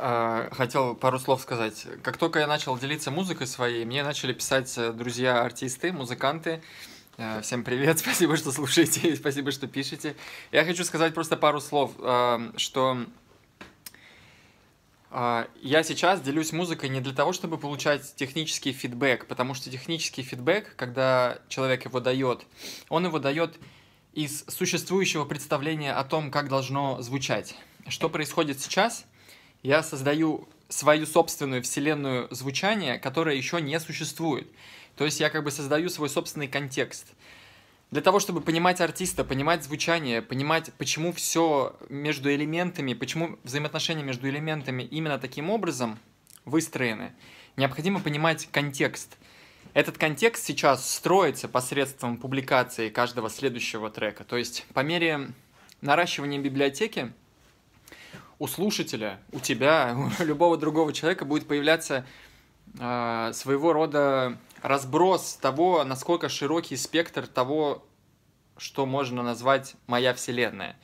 А, хотел пару слов сказать. Как только я начал делиться музыкой своей, мне начали писать э, друзья-артисты, музыканты. Э, всем привет, спасибо, что слушаете, спасибо, что пишете. Я хочу сказать просто пару слов, э, что я сейчас делюсь музыкой не для того, чтобы получать технический фидбэк, потому что технический фидбэк, когда человек его дает, он его дает из существующего представления о том, как должно звучать. Что происходит сейчас? Я создаю свою собственную вселенную звучания, которая еще не существует. То есть я как бы создаю свой собственный контекст. Для того, чтобы понимать артиста, понимать звучание, понимать, почему все между элементами, почему взаимоотношения между элементами именно таким образом выстроены, необходимо понимать контекст – этот контекст сейчас строится посредством публикации каждого следующего трека. То есть по мере наращивания библиотеки у слушателя, у тебя, у любого другого человека будет появляться э, своего рода разброс того, насколько широкий спектр того, что можно назвать моя вселенная.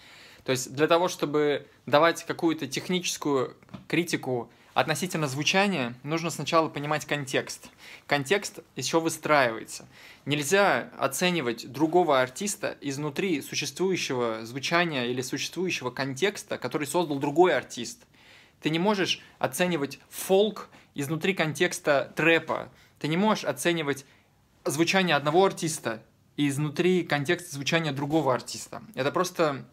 То есть для того, чтобы давать какую-то техническую критику Относительно звучания нужно сначала понимать контекст. Контекст еще выстраивается. Нельзя оценивать другого артиста изнутри существующего звучания или существующего контекста, который создал другой артист. Ты не можешь оценивать фолк изнутри контекста трэпа. Ты не можешь оценивать звучание одного артиста изнутри контекста звучания другого артиста. Это просто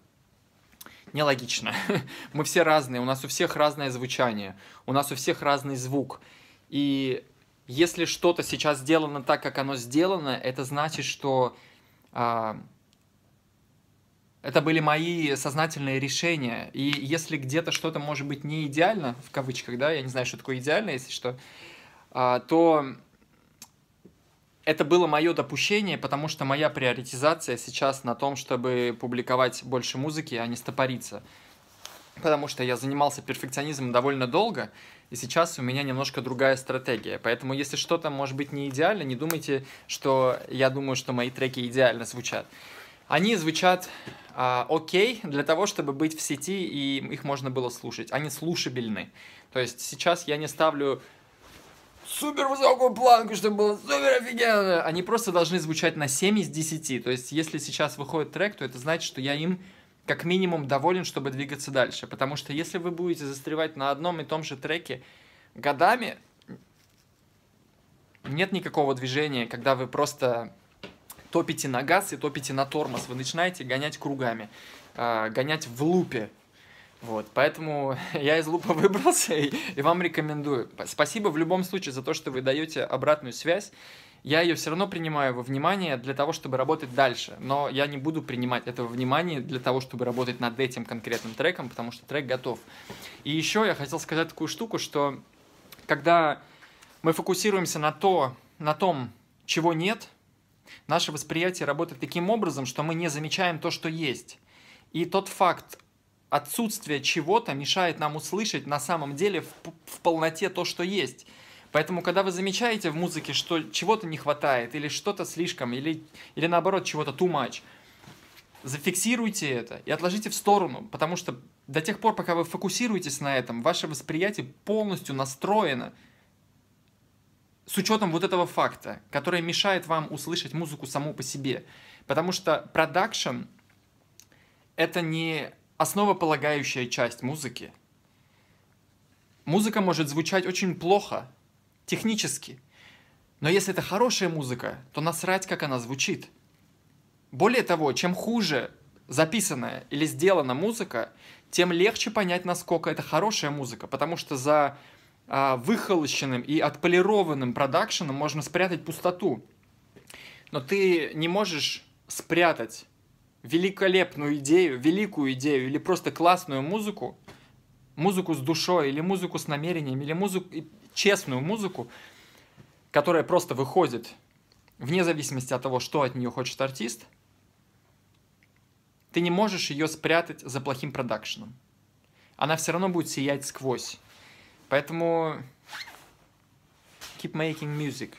нелогично. Мы все разные, у нас у всех разное звучание, у нас у всех разный звук. И если что-то сейчас сделано так, как оно сделано, это значит, что а, это были мои сознательные решения. И если где-то что-то может быть не идеально, в кавычках, да, я не знаю, что такое идеально, если что, а, то это было мое допущение, потому что моя приоритизация сейчас на том, чтобы публиковать больше музыки, а не стопориться. Потому что я занимался перфекционизмом довольно долго, и сейчас у меня немножко другая стратегия. Поэтому если что-то может быть не идеально, не думайте, что я думаю, что мои треки идеально звучат. Они звучат а, окей для того, чтобы быть в сети, и их можно было слушать. Они слушабельны. То есть сейчас я не ставлю супер высокую планку, чтобы было супер офигенно. Они просто должны звучать на 7 из 10. То есть, если сейчас выходит трек, то это значит, что я им как минимум доволен, чтобы двигаться дальше. Потому что если вы будете застревать на одном и том же треке годами, нет никакого движения, когда вы просто топите на газ и топите на тормоз. Вы начинаете гонять кругами, э, гонять в лупе. Вот, поэтому я из лупа выбрался и, и вам рекомендую. Спасибо в любом случае за то, что вы даете обратную связь. Я ее все равно принимаю во внимание для того, чтобы работать дальше. Но я не буду принимать этого внимания для того, чтобы работать над этим конкретным треком, потому что трек готов. И еще я хотел сказать такую штуку, что когда мы фокусируемся на, то, на том, чего нет, наше восприятие работает таким образом, что мы не замечаем то, что есть. И тот факт, отсутствие чего-то мешает нам услышать на самом деле в, в полноте то, что есть. Поэтому, когда вы замечаете в музыке, что чего-то не хватает, или что-то слишком, или, или наоборот, чего-то too much, зафиксируйте это и отложите в сторону, потому что до тех пор, пока вы фокусируетесь на этом, ваше восприятие полностью настроено с учетом вот этого факта, который мешает вам услышать музыку саму по себе. Потому что продакшн — это не основополагающая часть музыки. Музыка может звучать очень плохо, технически. Но если это хорошая музыка, то насрать, как она звучит. Более того, чем хуже записанная или сделана музыка, тем легче понять, насколько это хорошая музыка, потому что за а, выхолощенным и отполированным продакшеном можно спрятать пустоту. Но ты не можешь спрятать великолепную идею, великую идею или просто классную музыку, музыку с душой или музыку с намерением, или музыку, честную музыку, которая просто выходит вне зависимости от того, что от нее хочет артист, ты не можешь ее спрятать за плохим продакшеном. Она все равно будет сиять сквозь. Поэтому keep making music.